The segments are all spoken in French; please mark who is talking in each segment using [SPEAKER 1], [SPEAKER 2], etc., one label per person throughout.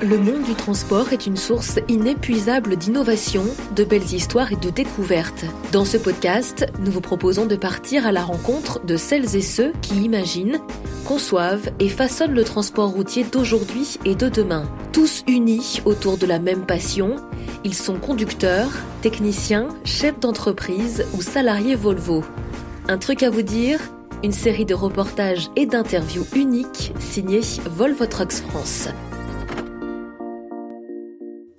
[SPEAKER 1] Le monde du transport est une source inépuisable d'innovation, de belles histoires et de découvertes. Dans ce podcast, nous vous proposons de partir à la rencontre de celles et ceux qui imaginent, conçoivent et façonnent le transport routier d'aujourd'hui et de demain. Tous unis autour de la même passion, ils sont conducteurs, techniciens, chefs d'entreprise ou salariés Volvo. Un truc à vous dire une série de reportages et d'interviews uniques signés Volvo Trucks France.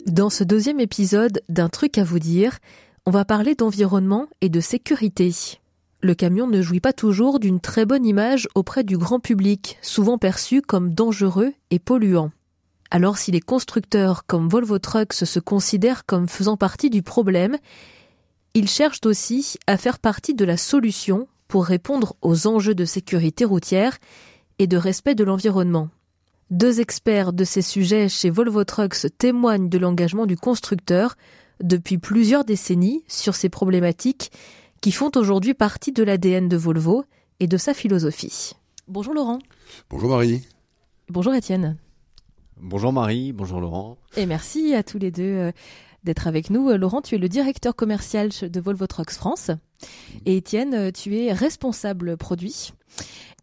[SPEAKER 1] Dans ce deuxième épisode d'un truc à vous dire, on va parler d'environnement et de sécurité. Le camion ne jouit pas toujours d'une très bonne image auprès du grand public, souvent perçu comme dangereux et polluant. Alors si les constructeurs comme Volvo Trucks se considèrent comme faisant partie du problème, ils cherchent aussi à faire partie de la solution pour répondre aux enjeux de sécurité routière et de respect de l'environnement. Deux experts de ces sujets chez Volvo Trucks témoignent de l'engagement du constructeur depuis plusieurs décennies sur ces problématiques qui font aujourd'hui partie de l'ADN de Volvo et de sa philosophie. Bonjour Laurent.
[SPEAKER 2] Bonjour Marie.
[SPEAKER 1] Bonjour Étienne.
[SPEAKER 3] Bonjour Marie, bonjour Laurent.
[SPEAKER 1] Et merci à tous les deux euh, avec nous. Euh, Laurent, tu es le directeur commercial de Volvo Trucks France. Et Étienne, euh, tu es responsable produit.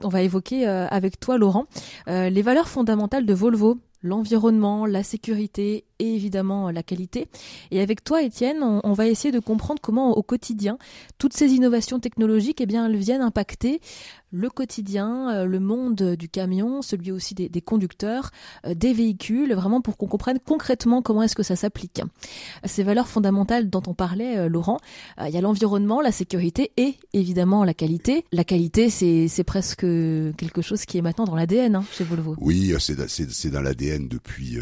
[SPEAKER 1] On va évoquer euh, avec toi, Laurent, les valeurs fondamentales de Volvo l'environnement, la sécurité et évidemment la qualité. Et avec toi, Étienne, on, va essayer de comprendre comment au quotidien, toutes ces innovations technologiques, eh bien, elles viennent impacter le quotidien, euh, le monde du camion, celui aussi des, conducteurs, euh, des véhicules, vraiment pour qu'on comprenne concrètement comment est-ce que ça s'applique. Ces valeurs fondamentales dont on parlait, euh, Laurent, il y a l'environnement, la sécurité et évidemment la qualité. La qualité, c'est presque quelque chose qui est maintenant dans l'ADN hein, chez Volvo.
[SPEAKER 2] Oui, c'est dans l'ADN depuis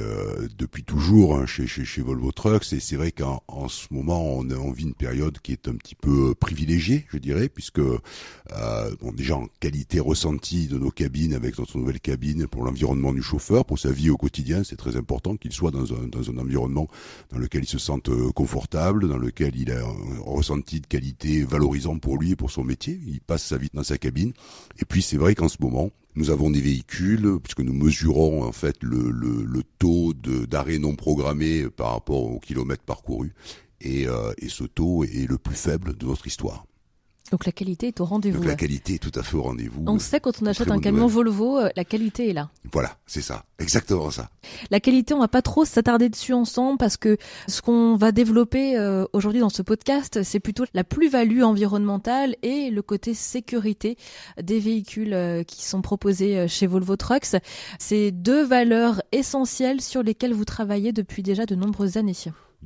[SPEAKER 2] depuis toujours hein, chez, Volvo Trucks et c'est vrai qu'en en ce moment on, vit une période qui est un petit peu privilégiée, je dirais, puisque bon déjà en qualité ressentie de nos cabines avec notre nouvelle cabine pour l'environnement du chauffeur, pour sa vie au quotidien. C'est très important qu'il soit dans un, dans un environnement dans lequel il se sente euh, confortable, dans lequel il a un ressenti de qualité valorisant pour lui et pour son métier. Il passe sa vie dans sa cabine. Et puis c'est vrai qu'en ce moment, nous avons des véhicules, puisque nous mesurons en fait le, le, le taux d'arrêt non programmé par rapport au kilomètre parcouru. Et, euh, et ce taux est le plus faible de notre histoire.
[SPEAKER 1] Donc la qualité est au rendez-vous.
[SPEAKER 2] Donc la qualité est tout à fait au rendez-vous.
[SPEAKER 1] On sait quand on achète un camion Volvo, euh, la qualité est là.
[SPEAKER 2] Voilà, c'est ça, exactement ça.
[SPEAKER 1] La qualité, on va pas trop s'attarder dessus ensemble parce que ce qu'on va développer euh, aujourd'hui dans ce podcast, c'est plutôt la plus-value environnementale et le côté sécurité des véhicules euh, qui sont proposés chez Volvo Trucks. C'est deux valeurs essentielles sur lesquelles vous travaillez depuis déjà de nombreuses années.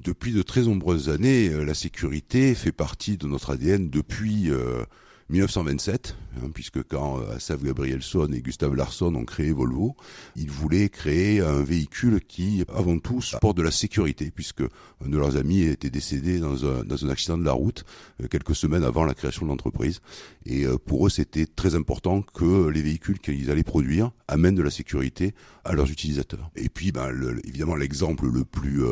[SPEAKER 2] Depuis de très nombreuses années, euh, la sécurité fait partie de notre ADN depuis 1927, euh, hein, puisque quand euh, Asaf Gabrielson et Gustave Larsson ont créé Volvo, ils voulaient créer un véhicule qui, avant tout, apporte de la sécurité, puisque un de leurs amis était décédé dans un, dans un accident de la route quelques semaines avant la création de l'entreprise. Et pour eux, c'était très important que les véhicules qu'ils allaient produire amènent de la sécurité à leurs utilisateurs. Et puis, ben, évidemment, l'exemple le plus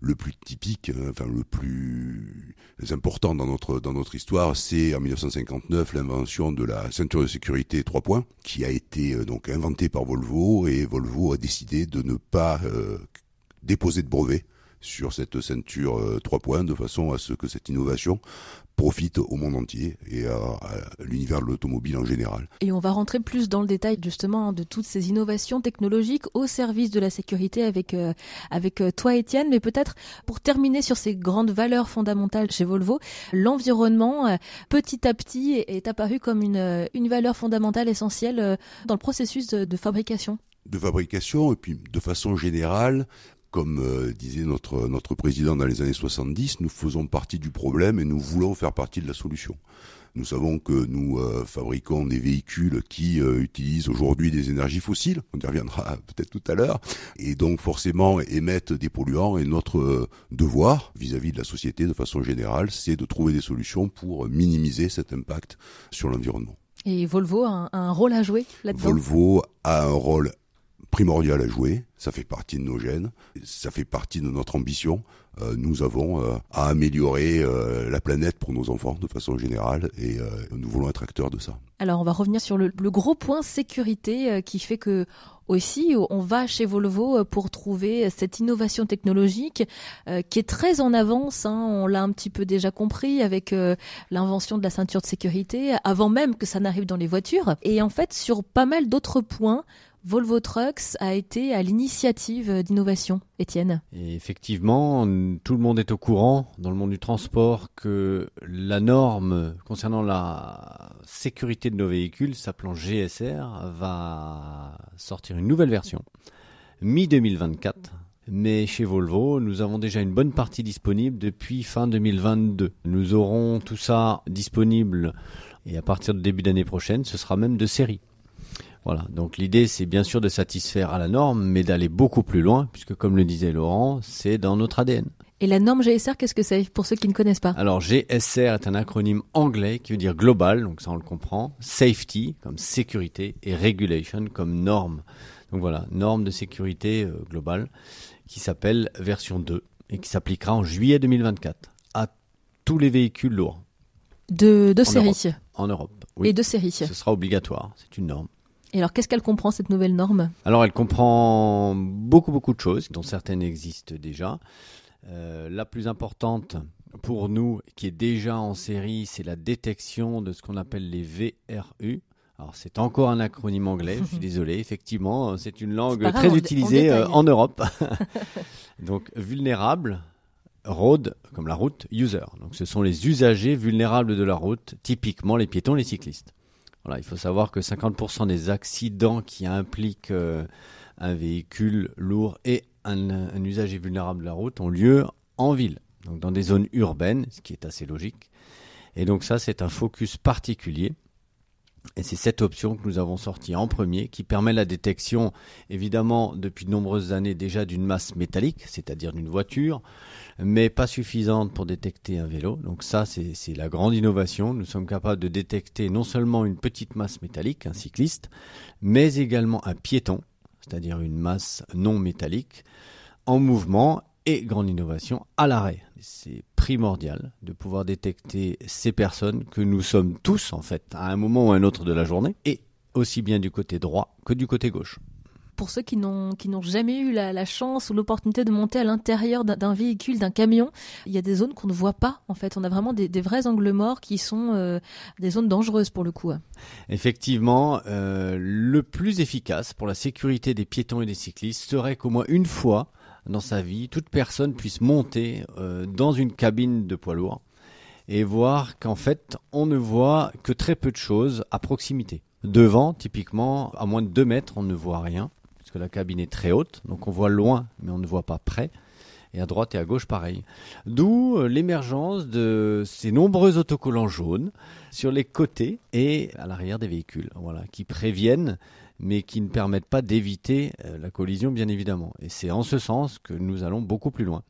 [SPEAKER 2] le plus typique, hein, enfin le plus important dans notre dans notre histoire, c'est en 1959 l'invention de la ceinture de sécurité 3 points, qui a été euh, donc inventée par Volvo et Volvo a décidé de ne pas euh, déposer de brevet sur cette ceinture 3 euh, points de façon à ce que cette innovation profite au monde entier et à, l'univers de l'automobile en général.
[SPEAKER 1] Et on va rentrer plus dans le détail justement de toutes ces innovations technologiques au service de la sécurité avec euh, avec euh, toi Étienne, mais peut-être pour terminer sur ces grandes valeurs fondamentales chez Volvo, l'environnement euh, petit à petit est, apparu comme une une valeur fondamentale essentielle dans le processus de, de fabrication
[SPEAKER 2] de fabrication et puis de façon générale comme euh, disait notre, notre président dans les années 70, nous faisons partie du problème et nous voulons faire partie de la solution. Nous savons que nous euh, fabriquons des véhicules qui euh, utilisent aujourd'hui des énergies fossiles, on y reviendra peut-être tout à l'heure, et donc forcément émettent des polluants. Et notre devoir vis-à-vis de la société de façon générale, c'est de trouver des solutions pour minimiser cet impact sur l'environnement.
[SPEAKER 1] Et Volvo a un rôle à jouer là-dedans?
[SPEAKER 2] Volvo a un rôle primordial à jouer. Ça fait partie de nos gènes, ça fait partie de notre ambition. euh, nous avons euh, à améliorer euh, la planète pour nos enfants de façon générale et nous voulons être acteurs de ça.
[SPEAKER 1] Alors on va revenir sur le, gros point sécurité qui fait que aussi on va chez Volvo pour trouver cette innovation technologique qui est très en avance. Hein, on l'a un petit peu déjà compris avec l'invention de la ceinture de sécurité avant même que ça n'arrive dans les voitures. Et en fait sur pas mal d'autres points, Volvo Trucks a été à l'initiative d'innovation, Étienne.
[SPEAKER 3] effectivement, tout le monde est au courant dans le monde du transport que la norme concernant la sécurité de nos véhicules, s'appelant GSR, va sortir une nouvelle version mi-2024. Mais chez Volvo, nous avons déjà une bonne partie disponible depuis fin 2022. Nous aurons tout ça disponible et à partir de début d'année prochaine, ce sera même de série. Voilà. Donc l'idée, c'est bien sûr de satisfaire à la norme, mais d'aller beaucoup plus loin, puisque comme le disait Laurent, c'est dans notre ADN.
[SPEAKER 1] Et la norme GSR, qu'est-ce que c'est pour ceux qui ne connaissent pas?
[SPEAKER 3] Alors GSR est un acronyme anglais qui veut dire global, donc ça on le comprend, safety comme sécurité et regulation comme norme. Donc voilà, norme de sécurité euh, globale qui s'appelle version 2 et qui s'appliquera en juillet 2024 à tous les véhicules lourds.
[SPEAKER 1] De, de série
[SPEAKER 3] En Europe. Oui.
[SPEAKER 1] Et de série.
[SPEAKER 3] Ce sera obligatoire, c'est une norme.
[SPEAKER 1] Et alors, qu'est-ce qu'elle comprend, cette nouvelle norme?
[SPEAKER 3] Alors, elle comprend beaucoup, beaucoup de choses, dont certaines existent déjà. Euh, la plus importante pour nous, qui est déjà en série, c'est la détection de ce qu'on appelle les VRU. Alors, c'est encore un acronyme anglais, je suis désolé. Effectivement, c'est une langue très utilisée euh, en Europe. Donc, vulnérable, road, comme la route, user. Donc, ce sont les usagers vulnérables de la route, typiquement les piétons, les cyclistes il faut savoir que 50% des accidents qui impliquent euh, un véhicule lourd et un, usager vulnérable de la route ont lieu en ville, donc dans des zones urbaines, ce qui est assez logique. Et donc ça, c'est un focus particulier. Et c'est cette option que nous avons sortie en premier, qui permet la détection, évidemment, depuis de nombreuses années déjà d'une masse métallique, c'est-à-dire d'une voiture, mais pas suffisante pour détecter un vélo. Donc ça, c'est la grande innovation. Nous sommes capables de détecter non seulement une petite masse métallique, un cycliste, mais également un piéton, c'est-à-dire une masse non métallique, en mouvement et grande innovation à l'arrêt. C'est primordial de pouvoir détecter ces personnes que nous sommes tous en fait à un moment ou à un autre de la journée et aussi bien du côté droit que du côté gauche
[SPEAKER 1] pour ceux qui n'ont qui n'ont jamais eu la, chance ou l'opportunité de monter à l'intérieur d'un véhicule, d'un camion, il y a des zones qu'on ne voit pas. En fait, on a vraiment des, vrais angles morts qui sont euh, des zones dangereuses pour le coup.
[SPEAKER 3] Effectivement, euh, le plus efficace pour la sécurité des piétons et des cyclistes serait qu'au moins une fois dans sa vie, toute personne puisse monter euh, dans une cabine de poids lourd et voir qu'en fait, on ne voit que très peu de choses à proximité. Devant, typiquement, à moins de 2 mètres, on ne voit rien la cabine est très haute, donc on voit loin, mais on ne voit pas près. Et à droite et à gauche, pareil. D'où euh, l'émergence de ces nombreux autocollants jaunes sur les côtés et à l'arrière des véhicules, voilà, qui préviennent, mais qui ne permettent pas d'éviter euh, la collision, bien évidemment. Et c'est en ce sens que nous allons beaucoup plus loin.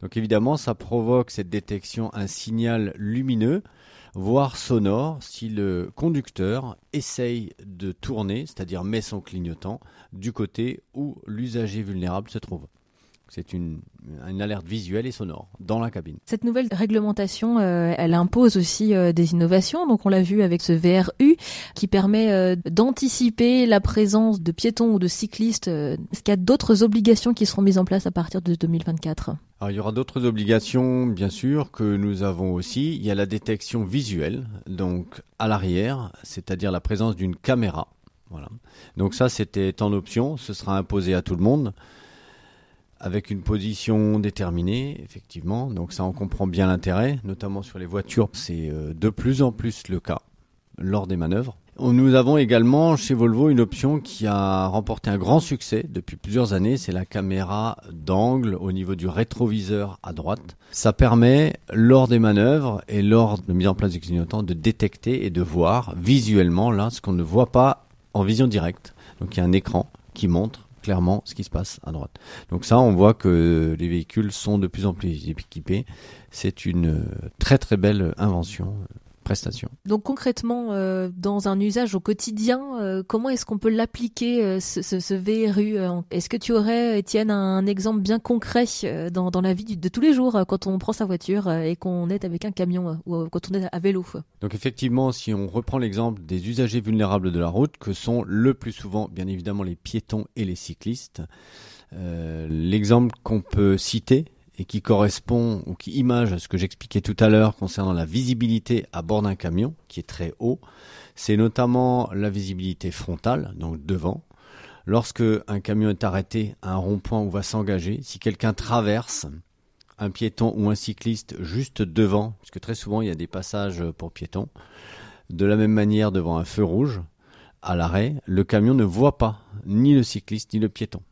[SPEAKER 3] Donc évidemment, ça provoque cette détection un signal lumineux voire sonore, si le conducteur essaye de tourner, c'est-à-dire met son clignotant, du côté où l'usager vulnérable se trouve. C'est une, alerte visuelle et sonore dans la cabine.
[SPEAKER 1] Cette nouvelle réglementation, euh, elle impose aussi euh, des innovations. Donc on l'a vu avec ce VRU qui permet euh, d'anticiper la présence de piétons ou de cyclistes. Est-ce qu'il y a d'autres obligations qui seront mises en place à partir de 2024
[SPEAKER 3] alors, il y aura d'autres obligations, bien sûr, que nous avons aussi. Il y a la détection visuelle, donc à l'arrière, c'est-à-dire la présence d'une caméra. Voilà. Donc ça, c'était en option, ce sera imposé à tout le monde avec une position déterminée, effectivement. Donc ça, on comprend bien l'intérêt, notamment sur les voitures. C'est euh, de plus en plus le cas lors des manœuvres. Nous avons également chez Volvo une option qui a remporté un grand succès depuis plusieurs années, c'est la caméra d'angle au niveau du rétroviseur à droite. Ça permet, lors des manœuvres et lors de mise en place du clignotant, de détecter et de voir visuellement là ce qu'on ne voit pas en vision directe. Donc il y a un écran qui montre clairement ce qui se passe à droite. Donc ça, on voit que les véhicules sont de plus en plus équipés. C'est une très très belle invention prestation.
[SPEAKER 1] Donc concrètement, euh, dans un usage au quotidien, euh, comment est-ce qu'on peut l'appliquer, euh, ce, ce, ce, VRU Est-ce que tu aurais, Étienne, un exemple bien concret dans, dans la vie de tous les jours quand on prend sa voiture et qu'on est avec un camion ou quand on est à vélo
[SPEAKER 3] Donc effectivement, si on reprend l'exemple des usagers vulnérables de la route, que sont le plus souvent, bien évidemment, les piétons et les cyclistes, l'exemple qu'on peut citer, et qui correspond ou qui image ce que j'expliquais tout à l'heure concernant la visibilité à bord d'un camion qui est très haut. C'est notamment la visibilité frontale, donc devant. Lorsque un camion est arrêté à un rond-point où va s'engager, si quelqu'un traverse un piéton ou un cycliste juste devant, parce que très souvent il y a des passages pour piétons, de la même manière devant un feu rouge, à l'arrêt, le camion ne voit pas ni le cycliste ni le piéton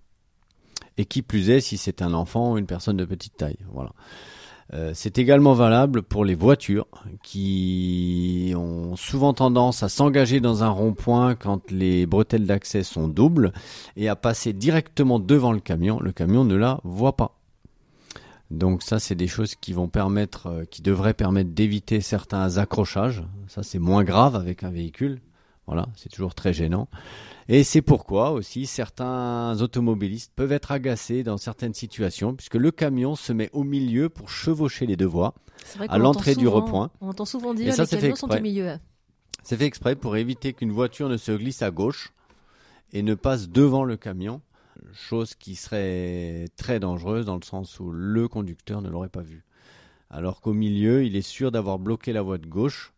[SPEAKER 3] et qui plus est si c'est un enfant ou une personne de petite taille. Voilà. Euh, c'est également valable pour les voitures qui ont souvent tendance à s'engager dans un rond-point quand les bretelles d'accès sont doubles et à passer directement devant le camion. Le camion ne la voit pas. Donc ça, c'est des choses qui vont permettre, euh, qui devraient permettre d'éviter certains accrochages. Ça, c'est moins grave avec un véhicule. Voilà, c'est toujours très gênant. Et c'est pourquoi aussi certains automobilistes peuvent être agacés dans certaines situations, puisque le camion se met au milieu pour chevaucher les deux voies à l'entrée du repoint.
[SPEAKER 1] On entend souvent dire que les camions sont au milieu.
[SPEAKER 3] C'est fait exprès pour éviter qu'une voiture ne se glisse à gauche et ne passe devant le camion, chose qui serait très dangereuse dans le sens où le conducteur ne l'aurait pas vu. Alors qu'au milieu, il est sûr d'avoir bloqué la voie de gauche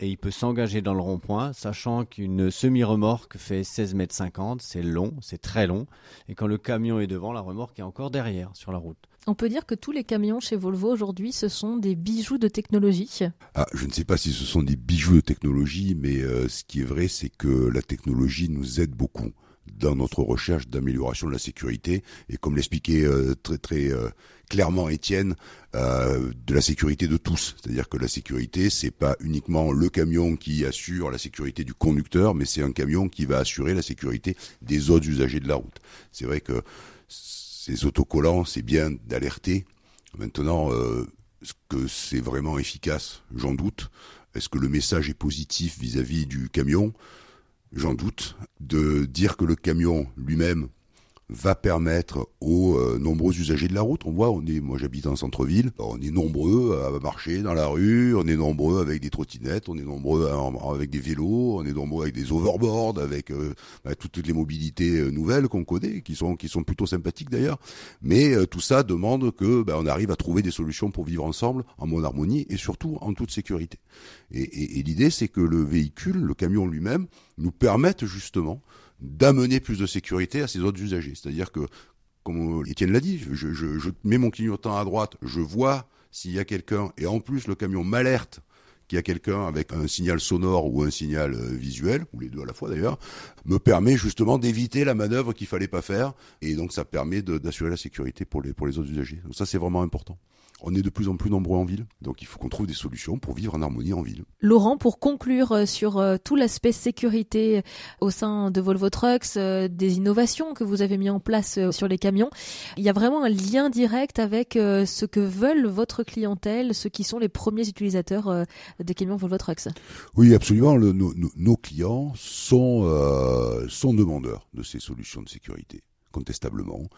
[SPEAKER 3] et il peut s'engager dans le rond-point, sachant qu'une semi-remorque fait 16 mètres 50, c'est long, c'est très long, et quand le camion est devant, la remorque est encore derrière sur la route.
[SPEAKER 1] On peut dire que tous les camions chez Volvo aujourd'hui, ce sont des bijoux de technologie.
[SPEAKER 2] Ah, je ne sais pas si ce sont des bijoux de technologie, mais euh, ce qui est vrai, c'est que la technologie nous aide beaucoup dans notre recherche d'amélioration de la sécurité. Et comme l'expliquait euh, très très euh, clairement Étienne euh, de la sécurité de tous. C'est-à-dire que la sécurité c'est pas uniquement le camion qui assure la sécurité du conducteur mais c'est un camion qui va assurer la sécurité des autres usagers de la route. C'est vrai que ces autocollants c'est bien d'alerter. Maintenant est-ce que c'est vraiment efficace? J'en doute. Est-ce que le message est positif vis-à-vis -vis du camion? J'en doute, de dire que le camion lui-même va permettre aux euh, nombreux usagers de la route. On voit, on est, moi j'habite en centre-ville, on est nombreux à marcher dans la rue, on est nombreux avec des trottinettes, on est nombreux avec des vélos, on est nombreux avec des overboards, avec euh, bah, toutes, les mobilités euh, nouvelles qu'on connaît, qui sont qui sont plutôt sympathiques d'ailleurs. Mais tout ça demande que bah, on arrive à trouver des solutions pour vivre ensemble en bonne harmonie et surtout en toute sécurité. Et, et, et l'idée, c'est que le véhicule, le camion lui-même, nous permette justement d'amener plus de sécurité à ces autres usagers. C'est-à-dire que, comme Étienne l'a dit, je, je, je, mets mon clignotant à droite, je vois s'il y a quelqu'un, et en plus le camion m'alerte qu'il y a quelqu'un avec un signal sonore ou un signal euh, visuel, ou les deux à la fois d'ailleurs, me permet justement d'éviter la manœuvre qu'il fallait pas faire, et donc ça permet d'assurer la sécurité pour les, pour les autres usagers. Donc ça c'est vraiment important on est de plus en plus nombreux en ville, donc il faut qu'on trouve des solutions pour vivre en harmonie en ville.
[SPEAKER 1] Laurent, pour conclure euh, sur euh, tout l'aspect sécurité au sein de Volvo Trucks, des innovations que vous avez mis en place sur les camions, il y a vraiment un lien direct avec ce que veulent votre clientèle, ceux qui sont les premiers utilisateurs des camions Volvo Trucks.
[SPEAKER 2] Oui, absolument. nos, clients sont, sont demandeurs de ces solutions de sécurité contestablement.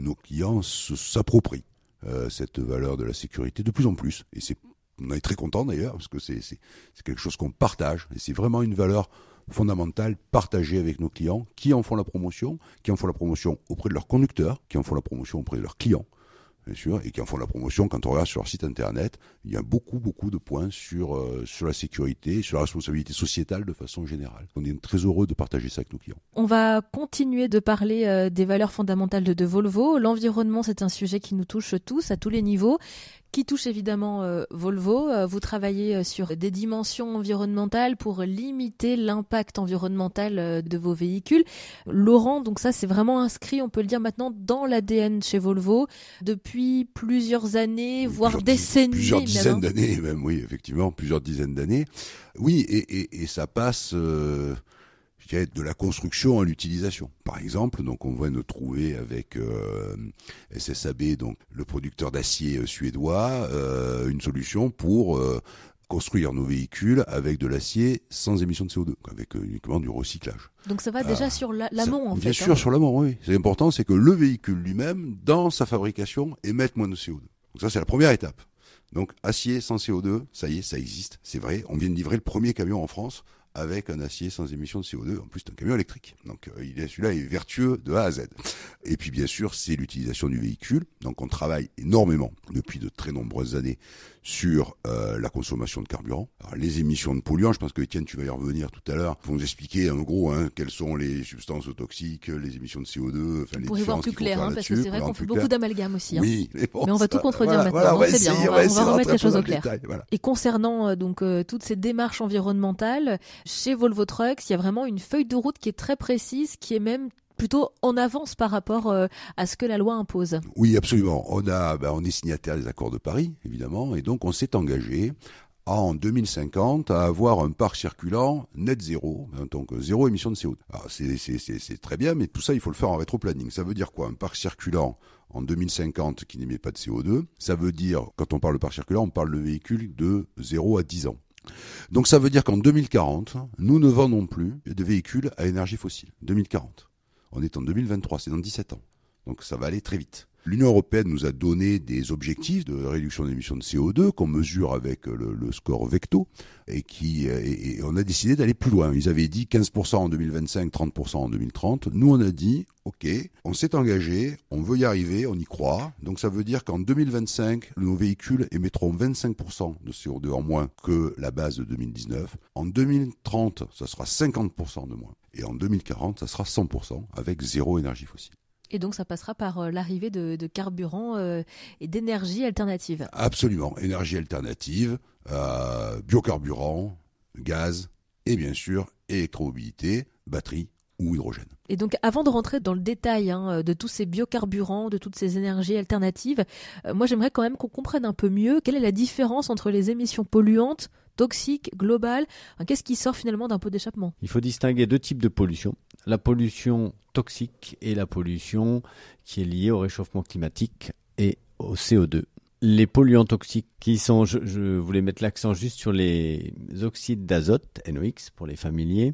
[SPEAKER 2] nos clients s'approprient euh, cette valeur de la sécurité de plus en plus. Et c'est, on est très content d'ailleurs parce que c'est, c'est, c'est quelque chose qu'on partage et c'est vraiment une valeur fondamentale partagée avec nos clients qui en font la promotion, qui en font la promotion auprès de leurs conducteurs, qui en font la promotion auprès de leurs clients bien sûr, et qui en font la promotion. Quand on regarde sur leur site internet, il y a beaucoup, beaucoup de points sur, euh, sur la sécurité, sur la responsabilité sociétale de façon générale. On est très heureux de partager ça avec nos clients.
[SPEAKER 1] On va continuer de parler euh, des valeurs fondamentales de, de Volvo. L'environnement, c'est un sujet qui nous touche tous, à tous les niveaux qui touche évidemment euh, Volvo. Euh, vous travaillez euh, sur des dimensions environnementales pour limiter l'impact environnemental de vos véhicules. Laurent, donc ça c'est vraiment inscrit, on peut le dire maintenant, dans l'ADN chez Volvo depuis plusieurs années, voire décennies.
[SPEAKER 2] Plusieurs dizaines d'années même, oui, effectivement, plusieurs dizaines d'années. Oui, et, et, et, ça passe de la construction à l'utilisation. Par exemple, donc on va nous trouver avec euh, SSAB, donc le producteur d'acier euh, suédois, euh, une solution pour construire nos véhicules avec de l'acier sans émission de CO2, avec uniquement du recyclage.
[SPEAKER 1] Donc ça va déjà sur l'amont en
[SPEAKER 2] bien
[SPEAKER 1] fait.
[SPEAKER 2] Bien sûr,
[SPEAKER 1] hein.
[SPEAKER 2] sur l'amont, oui. C'est important, c'est que le véhicule lui-même, dans sa fabrication, émette moins de CO2. Donc ça, c'est la première étape. Donc acier sans CO2, ça y est, ça existe, c'est vrai. On vient de livrer le premier camion en France avec un acier sans émission de CO2. En plus, c'est un camion électrique. Donc, euh, celui-là est vertueux de A à Z. Et puis, bien sûr, c'est l'utilisation du véhicule. Donc, on travaille énormément depuis de très nombreuses années sur euh, la consommation de carburant. Alors, les émissions de polluants, je pense que Étienne, tu vas y revenir tout à l'heure, vont nous expliquer en gros hein, quelles sont les substances toxiques, les émissions de CO2, enfin les
[SPEAKER 1] Pour y voir plus clair, hein, parce que c'est vrai qu'on fait beaucoup d'amalgames aussi. Hein.
[SPEAKER 2] Oui, mais, bon,
[SPEAKER 1] mais on va tout contredire
[SPEAKER 2] voilà,
[SPEAKER 1] maintenant.
[SPEAKER 2] Voilà,
[SPEAKER 1] c'est bien, on va, on remettre les choses au clair.
[SPEAKER 2] détail, voilà.
[SPEAKER 1] Et concernant euh, donc euh, toutes ces démarches environnementales, chez Volvo Trucks, il y a vraiment une feuille de route qui est très précise, qui est même plutôt en avance par rapport euh, à ce que la loi impose.
[SPEAKER 2] Oui, absolument. Ben, on est signataire des accords de Paris, évidemment, et donc on s'est engagé en 2050 à avoir un parc circulant net zéro, hein, donc zéro émission de CO2. Alors c'est, c'est, c'est, c'est très bien, mais tout ça il faut le faire en rétroplanning. Ça veut dire quoi? Un parc circulant en 2050 qui n'émet pas de CO2, ça veut dire, quand on parle de parc circulant, on parle de véhicules de 0 à 10 ans. Donc ça veut dire qu'en 2040, nous ne vendons plus de véhicules à énergie fossile. 2040. On est en 2023, c'est dans 17 ans. Donc ça va aller très vite. L'Union européenne nous a donné des objectifs de réduction d'émissions de CO2 qu'on mesure avec le, le, score Vecto et qui et, et on a décidé d'aller plus loin. Ils avaient dit 15% en 2025, 30% en 2030. Nous on a dit OK, on s'est engagé, on veut y arriver, on y croit. Donc ça veut dire qu'en 2025, nos véhicules émettront 25% de CO2 en moins que la base de 2019. En 2030, ça sera 50% de moins. Et en 2040, ça sera 100% avec zéro énergie fossile.
[SPEAKER 1] Et donc ça passera par euh, l'arrivée de, de carburant euh, et d'énergie alternative.
[SPEAKER 2] Absolument, énergie alternative, euh, biocarburant, gaz et bien sûr électromobilité, batterie ou hydrogène.
[SPEAKER 1] Et donc, avant de rentrer dans le détail hein, de tous ces biocarburants, de toutes ces énergies alternatives, euh, moi j'aimerais quand même qu'on comprenne un peu mieux quelle est la différence entre les émissions polluantes, toxiques, globales. Qu'est-ce qui sort finalement d'un pot d'échappement?
[SPEAKER 3] Il faut distinguer deux types de pollution. La pollution toxique et la pollution qui est liée au réchauffement climatique et au CO2 les polluants toxiques qui sont, je, voulais mettre l'accent juste sur les oxydes d'azote, NOx pour les familiers,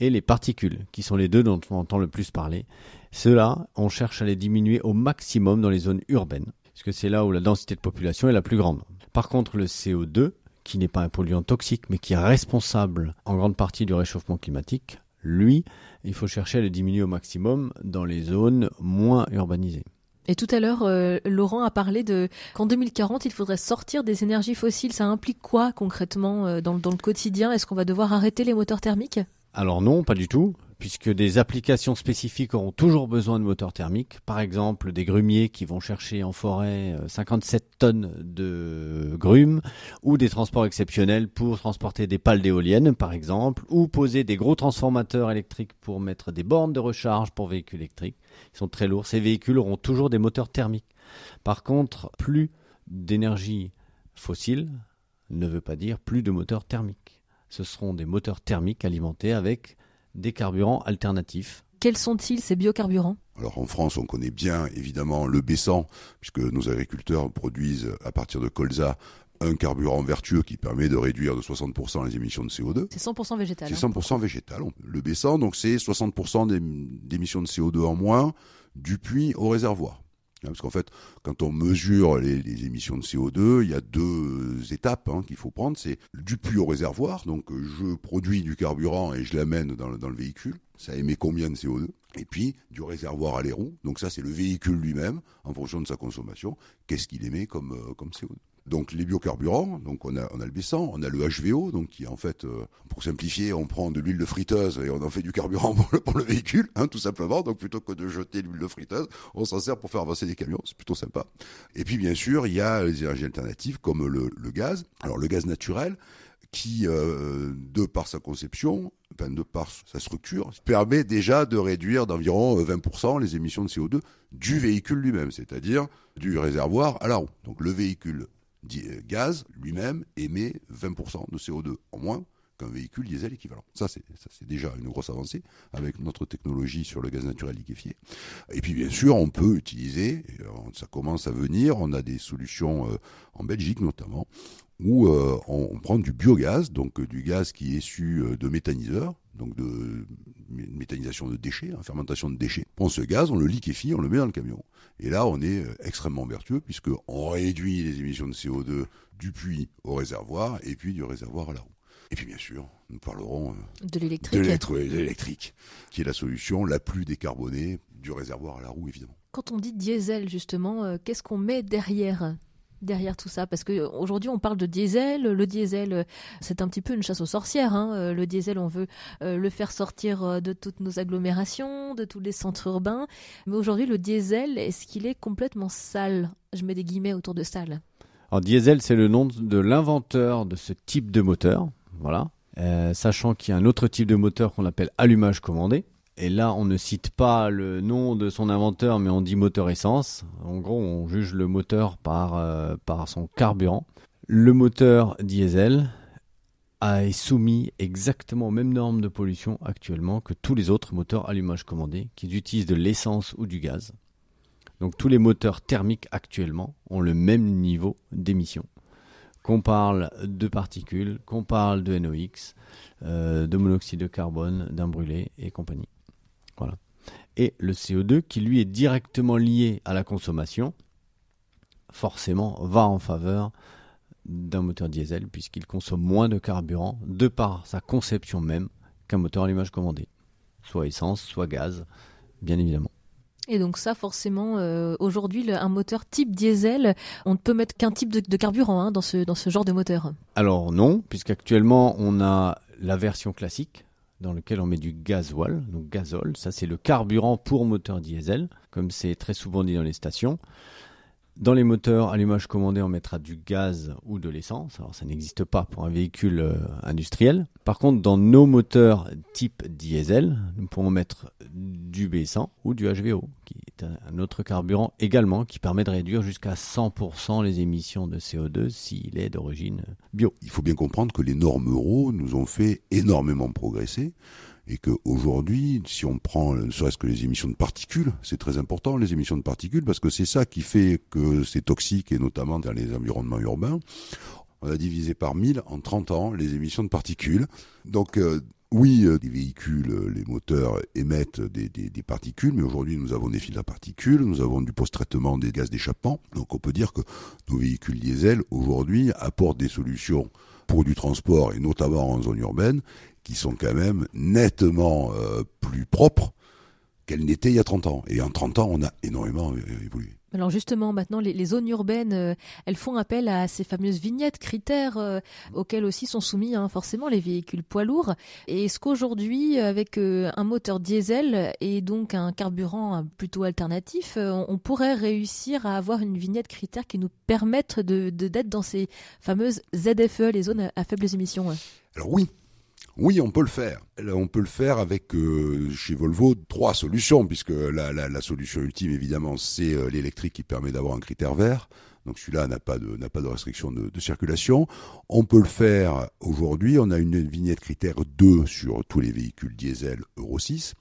[SPEAKER 3] et les particules, qui sont les deux dont on entend le plus parler. Ceux-là, on cherche à les diminuer au maximum dans les zones urbaines, puisque c'est là où la densité de population est la plus grande. Par contre, le CO2, qui n'est pas un polluant toxique, mais qui est responsable en grande partie du réchauffement climatique, lui, il faut chercher à le diminuer au maximum dans les zones moins urbanisées.
[SPEAKER 1] Et tout à l'heure, euh, Laurent a parlé de qu'en 2040, il faudrait sortir des énergies fossiles. Ça implique quoi concrètement euh, dans, dans le quotidien? Est-ce qu'on va devoir arrêter les moteurs thermiques?
[SPEAKER 3] Alors non, pas du tout, puisque des applications spécifiques auront toujours besoin de moteurs thermiques. Par exemple, des grumiers qui vont chercher en forêt 57 tonnes de grumes, ou des transports exceptionnels pour transporter des pales d'éoliennes, par exemple, ou poser des gros transformateurs électriques pour mettre des bornes de recharge pour véhicules électriques. Ils sont très lourds. Ces véhicules auront toujours des moteurs thermiques. Par contre, plus d'énergie fossile ne veut pas dire plus de moteurs thermiques. Ce seront des moteurs thermiques alimentés avec des carburants alternatifs.
[SPEAKER 1] Quels sont-ils ces biocarburants?
[SPEAKER 2] Alors en France, on connaît bien évidemment le baissant, puisque nos agriculteurs produisent à partir de colza un carburant vertueux qui permet de réduire de 60% les émissions de CO2.
[SPEAKER 1] C'est 100% végétal.
[SPEAKER 2] C'est
[SPEAKER 1] hein.
[SPEAKER 2] 100% végétal. Le baissant, donc c'est 60% d'émissions de CO2 en moins du puits au réservoir. Parce qu'en fait, quand on mesure les, émissions de CO2, il y a deux étapes hein, qu'il faut prendre. C'est du puits au réservoir. Donc, je produis du carburant et je l'amène dans, dans, le véhicule. Ça émet combien de CO2 Et puis, du réservoir à les roues. Donc, ça, c'est le véhicule lui-même, en fonction de sa consommation. Qu'est-ce qu'il émet comme, euh, comme CO2 donc les biocarburants, donc on a, on a le baissant, on a le HVO, donc qui en fait, euh, pour simplifier, on prend de l'huile de friteuse et on en fait du carburant pour le, véhicule, hein, tout simplement. Donc plutôt que de jeter l'huile de friteuse, on s'en sert pour faire avancer des camions, c'est plutôt sympa. Et puis bien sûr, il y a les énergies alternatives comme le, gaz. Alors le gaz naturel, qui, euh, de par sa conception, enfin, de par sa structure, permet déjà de réduire d'environ 20% les émissions de CO2 du véhicule lui-même, c'est-à-dire du réservoir à la roue. Donc le véhicule gaz lui-même émet 20% de CO2 en moins qu'un véhicule diesel équivalent. Ça, c'est, déjà une grosse avancée avec notre technologie sur le gaz naturel liquéfié. Et puis, bien sûr, on peut utiliser, ça commence à venir, on a des solutions euh, en Belgique notamment, où euh, on, prend du biogaz, donc du gaz qui est issu de méthaniseurs, donc de méthanisation de déchets, hein, fermentation de déchets. On prend ce gaz, on le liquéfie, on le met dans le camion. Et là, on est extrêmement vertueux puisqu'on réduit les émissions de CO2 du puits au réservoir et puis du réservoir à la roue. Et puis bien sûr, nous parlerons
[SPEAKER 1] euh, de l'électrique,
[SPEAKER 2] qui est la solution la plus décarbonée du réservoir à la roue, évidemment.
[SPEAKER 1] Quand on dit diesel, justement, euh, qu'est-ce qu'on met derrière? Derrière tout ça Parce qu'aujourd'hui, on parle de diesel. Le diesel, c'est un petit peu une chasse aux sorcières. Hein. Euh, le diesel, on veut le faire sortir de toutes nos agglomérations, de tous les centres urbains. Mais aujourd'hui, le diesel, est-ce qu'il est complètement sale? Je mets des guillemets autour de sale.
[SPEAKER 3] Alors, diesel, c'est le nom de l'inventeur de ce type de moteur. Voilà. Euh, sachant qu'il y a un autre type de moteur qu'on appelle allumage commandé. Et là, on ne cite pas le nom de son inventeur, mais on dit moteur essence. En gros, on juge le moteur par, euh, par son carburant. Le moteur diesel est soumis exactement aux mêmes normes de pollution actuellement que tous les autres moteurs allumage commandé qui utilisent de l'essence ou du gaz. Donc tous les moteurs thermiques actuellement ont le même niveau d'émission qu'on parle de particules, qu'on parle de NOx, euh, de monoxyde de carbone, d'un brûlé et compagnie. Et le CO2 qui lui est directement lié à la consommation, forcément va en faveur d'un moteur diesel puisqu'il consomme moins de carburant de par sa conception même qu'un moteur à allumage commandé, soit essence, soit gaz, bien évidemment.
[SPEAKER 1] Et donc ça, forcément, euh, aujourd'hui, un moteur type diesel, on ne peut mettre qu'un type de, carburant hein, dans, ce, dans ce genre de moteur.
[SPEAKER 3] Alors non, puisqu'actuellement, on a la version classique dans laquelle on met du gasoil, donc gazole. Ça, c'est le carburant pour moteur diesel, comme c'est très souvent dit dans les stations. Dans les moteurs allumage commandé, on mettra du gaz ou de l'essence. Alors ça n'existe pas pour un véhicule euh, industriel. Par contre, dans nos moteurs type diesel, nous pourrons mettre du B100 ou du HVO, qui est un autre carburant également qui permet de réduire jusqu'à 100% les émissions de CO2 s'il est d'origine bio.
[SPEAKER 2] Il faut bien comprendre que les normes euro nous ont fait énormément progresser et qu'aujourd'hui, si on prend ne serait-ce que les émissions de particules, c'est très important les émissions de particules parce que c'est ça qui fait que c'est toxique et notamment dans les environnements urbains. On a divisé par 1000 en 30 ans les émissions de particules. Donc euh, oui, euh, les véhicules, euh, les moteurs émettent des, des, des particules, mais aujourd'hui nous avons des fils à particules, nous avons du post-traitement des gaz d'échappement. Donc on peut dire que nos véhicules diesel aujourd'hui apportent des solutions pour du transport et notamment en zone urbaine qui sont quand même nettement euh, plus propres qu'elles n'étaient il y a 30 ans. Et en 30 ans, on a énormément euh, évolué.
[SPEAKER 1] Alors justement, maintenant, les, zones urbaines, euh, elles font appel à ces fameuses vignettes, critères auxquels aussi sont soumis hein, forcément les véhicules poids lourds. Et est-ce qu'aujourd'hui, avec un moteur diesel et donc un carburant plutôt alternatif, on pourrait réussir à avoir une vignette critère qui nous permette de d'être dans ces fameuses ZFE, les zones à faibles émissions
[SPEAKER 2] Alors oui, oui, on peut le faire. On peut le faire avec euh, chez Volvo trois solutions, puisque la, la, solution ultime, évidemment, c'est euh, l'électrique qui permet d'avoir un critère vert. Donc celui-là n'a pas de restriction de, de, circulation. On peut le faire aujourd'hui. On a une vignette critère 2 sur tous les véhicules diesel Euro 6,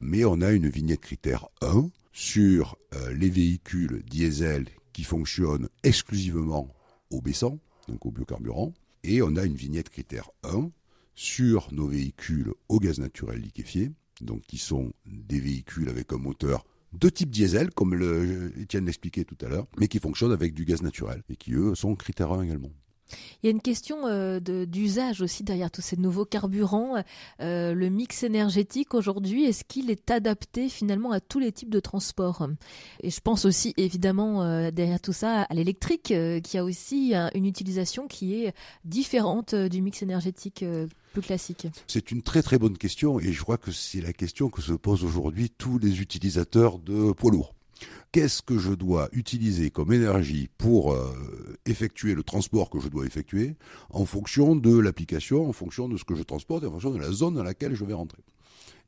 [SPEAKER 2] mais on a une vignette critère 1 sur euh, les véhicules diesel qui fonctionnent exclusivement au baissant, donc au biocarburant, et on a une vignette critère 1 sur nos véhicules au gaz naturel liquéfié, donc qui sont des véhicules avec un moteur de type diesel, comme le, Étienne l'expliquait tout à l'heure, mais qui fonctionnent avec du gaz naturel et qui, eux, sont critères 1 également.
[SPEAKER 1] Il y a une question euh, d'usage aussi derrière tous ces nouveaux carburants. Euh, le mix énergétique aujourd'hui, est-ce qu'il est adapté finalement à tous les types de transports? Et je pense aussi évidemment euh, derrière tout ça à l'électrique, qui a aussi une utilisation qui est différente du mix énergétique plus classique
[SPEAKER 2] C'est une très très bonne question et je crois que c'est la question que se posent aujourd'hui tous les utilisateurs de poids lourds qu'est-ce que je dois utiliser comme énergie pour euh, effectuer le transport que je dois effectuer en fonction de l'application, en fonction de ce que je transporte et en fonction de la zone dans laquelle je vais rentrer.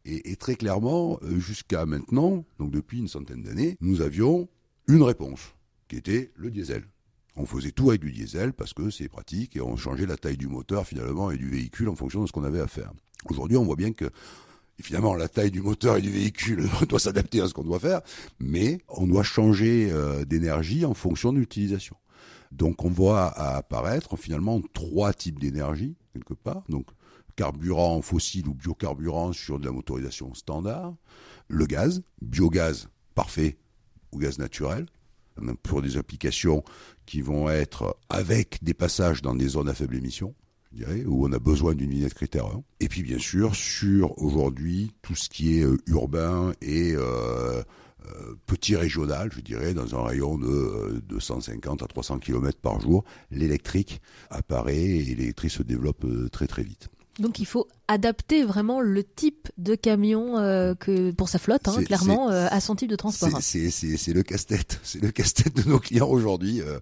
[SPEAKER 2] Et, très clairement, euh, jusqu'à maintenant, donc depuis une centaine d'années, nous avions une réponse, qui était le diesel. On faisait tout avec du diesel parce que c'est pratique et on changeait la taille du moteur finalement et du véhicule en fonction de ce qu'on avait à faire. Aujourd'hui, on voit bien que Finalement, la taille du moteur et du véhicule doit s'adapter à ce qu'on doit faire, mais on doit changer euh, d'énergie en fonction de l'utilisation. Donc on voit apparaître finalement trois types d'énergie quelque part. Donc carburant fossile ou biocarburant sur de la motorisation standard, le gaz, biogaz parfait ou gaz naturel, pour des applications qui vont être avec des passages dans des zones à faible émission, où on a besoin d'une vignette critère 1. Et puis bien sûr sur aujourd'hui tout ce qui est euh, urbain et euh, euh, petit régional, je dirais, dans un rayon de 250 à 300 km par jour, l'électrique apparaît et l'électrique se développe très très vite.
[SPEAKER 1] Donc il faut adapter vraiment le type de camion euh, que pour sa flotte, hein, clairement, euh, à son type de transport.
[SPEAKER 2] C'est le casse-tête, c'est le casse-tête de nos clients aujourd'hui. Euh,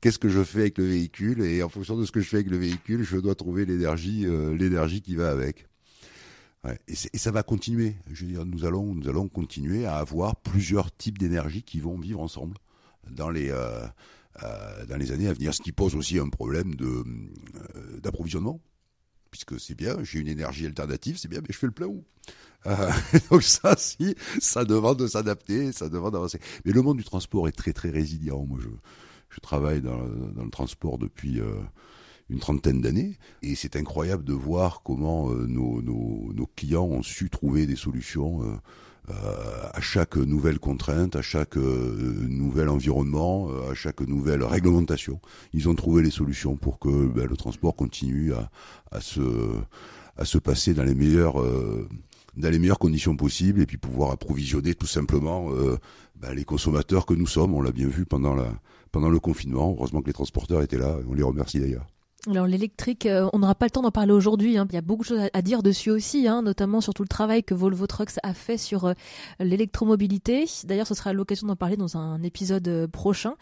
[SPEAKER 2] qu'est-ce que je fais avec le véhicule? Et en fonction de ce que je fais avec le véhicule, je dois trouver l'énergie, l'énergie qui va avec. Ouais, et, et, ça va continuer. Je veux dire, nous allons, nous allons continuer à avoir plusieurs types d'énergie qui vont vivre ensemble dans les dans les années à venir, ce qui pose aussi un problème de d'approvisionnement puisque c'est bien, j'ai une énergie alternative, c'est bien, mais je fais le plein où euh, Donc ça, si, ça demande de s'adapter, ça demande d'avancer. Mais le monde du transport est très très résilient. Moi, je, travaille dans, le transport depuis euh, une trentaine d'années, et c'est incroyable de voir comment euh, nos, nos, clients ont su trouver des solutions. Euh, euh, à chaque nouvelle contrainte, à chaque euh, nouvel environnement, euh, à chaque nouvelle réglementation. Ils ont trouvé les solutions pour que ben, le transport continue à, à, se, à se passer dans les meilleures dans les meilleures conditions possibles et puis pouvoir approvisionner tout simplement ben, les consommateurs que nous sommes. On l'a bien vu pendant la pendant le confinement. Heureusement que les transporteurs étaient là. On les remercie d'ailleurs.
[SPEAKER 1] Alors l'électrique, euh, on n'aura pas le temps d'en parler aujourd'hui. Hein. Il y a beaucoup de choses à, dire dessus aussi, hein, notamment sur tout le travail que Volvo Trucks a fait sur euh, l'électromobilité. D'ailleurs, ce sera l'occasion d'en parler dans un épisode euh, prochain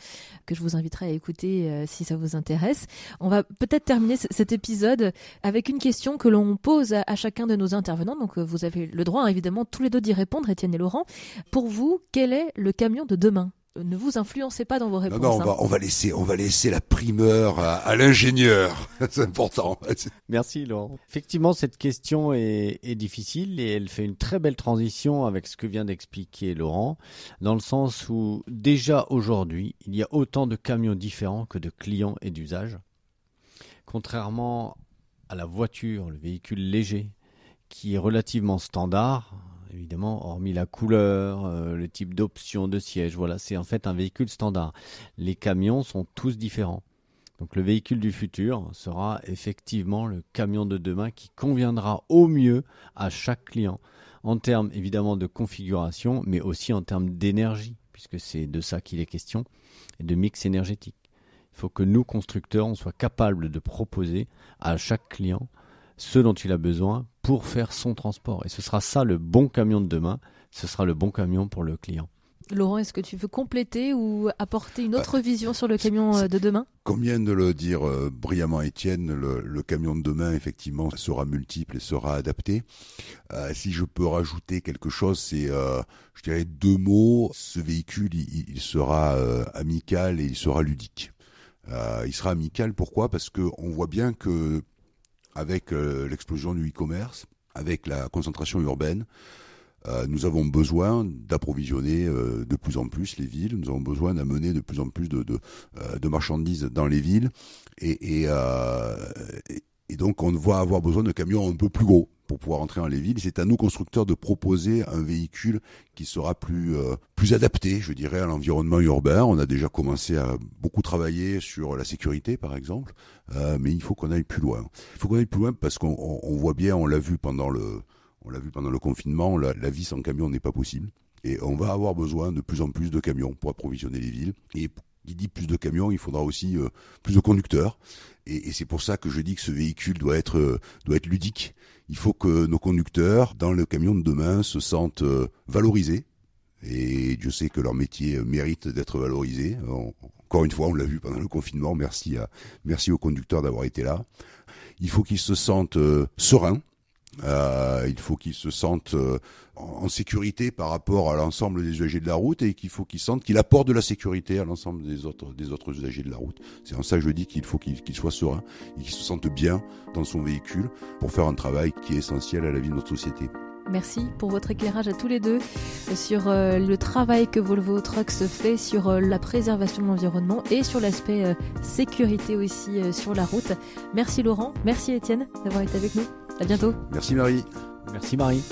[SPEAKER 1] que je vous inviterai à écouter si ça vous intéresse. On va peut-être terminer cet épisode avec une question que l'on pose à, chacun de nos intervenants. Donc vous avez le droit, hein, évidemment, tous les deux d'y répondre, Étienne et Laurent. Pour vous, quel est le camion de demain? Ne vous influencez pas dans vos réponses.
[SPEAKER 2] Non, non, on, va, on va laisser, on va laisser la primeur à, l'ingénieur. C'est important.
[SPEAKER 3] Merci Laurent. Effectivement, cette question est, est, difficile et elle fait une très belle transition avec ce que vient d'expliquer Laurent, dans le sens où déjà aujourd'hui, il y a autant de camions différents que de clients et d'usages. Contrairement à la voiture, le véhicule léger, qui est relativement standard, évidemment, hormis la couleur, euh, le type d'option de siège. Voilà, c'est en fait un véhicule standard. Les camions sont tous différents. Donc le véhicule du futur sera effectivement le camion de demain qui conviendra au mieux à chaque client, en termes évidemment de configuration, mais aussi en termes d'énergie, puisque c'est de ça qu'il est question, et de mix énergétique. Il faut que nous, constructeurs, on soit capables de proposer à chaque client ce dont il a besoin pour faire son transport. Et ce sera ça le bon camion de demain, ce sera le bon camion pour le client.
[SPEAKER 1] Laurent, est-ce que tu veux compléter ou apporter une autre euh, vision sur le camion euh, de demain?
[SPEAKER 2] Comme vient de le dire euh, brillamment Étienne, le, camion de demain, effectivement, sera multiple et sera adapté. si je peux rajouter quelque chose, c'est, je dirais, deux mots. Ce véhicule, il, sera amical et il sera ludique. il sera amical, pourquoi? Parce qu'on voit bien que avec euh, l'explosion du e-commerce, avec la concentration urbaine, euh, nous avons besoin d'approvisionner euh, de plus en plus les villes, nous avons besoin d'amener de plus en plus de, marchandises dans les villes, et, et, et donc on va avoir besoin de camions un peu plus gros pour pouvoir entrer dans les villes. C'est à nous constructeurs de proposer un véhicule qui sera plus euh, plus adapté, je dirais, à l'environnement urbain. On a déjà commencé à beaucoup travailler sur la sécurité, par exemple, euh, mais il faut qu'on aille plus loin. Il faut qu'on aille plus loin parce qu'on voit bien, on l'a vu pendant le on l'a vu pendant le confinement, la, vie sans camion n'est pas possible. Et on va avoir besoin de plus en plus de camions pour approvisionner les villes. Et qui dit plus de camions, il faudra aussi euh, plus de conducteurs. Et, c'est pour ça que je dis que ce véhicule doit être doit être ludique. Il faut que nos conducteurs, dans le camion de demain, se sentent euh, valorisés. Et Dieu sait que leur métier mérite d'être valorisé. encore une fois, on l'a vu pendant le confinement. Merci à merci aux conducteurs d'avoir été là. Il faut qu'ils se sentent sereins euh, il faut qu'ils se sentent euh, en sécurité par rapport à l'ensemble des usagers de la route et qu'il faut qu'ils sentent qu'il apporte de la sécurité à l'ensemble des autres des autres usagers de la route. C'est en ça que je dis qu'il faut qu'il soit serein et qu'il se sente bien dans son véhicule pour faire un travail qui est essentiel à la vie de notre société.
[SPEAKER 1] Merci pour votre éclairage à tous les deux sur le travail que Volvo Trucks fait sur la préservation de l'environnement et sur l'aspect sécurité aussi sur la route. Merci Laurent, merci Étienne d'avoir été avec nous. À bientôt.
[SPEAKER 2] Merci Marie.
[SPEAKER 3] Merci Marie.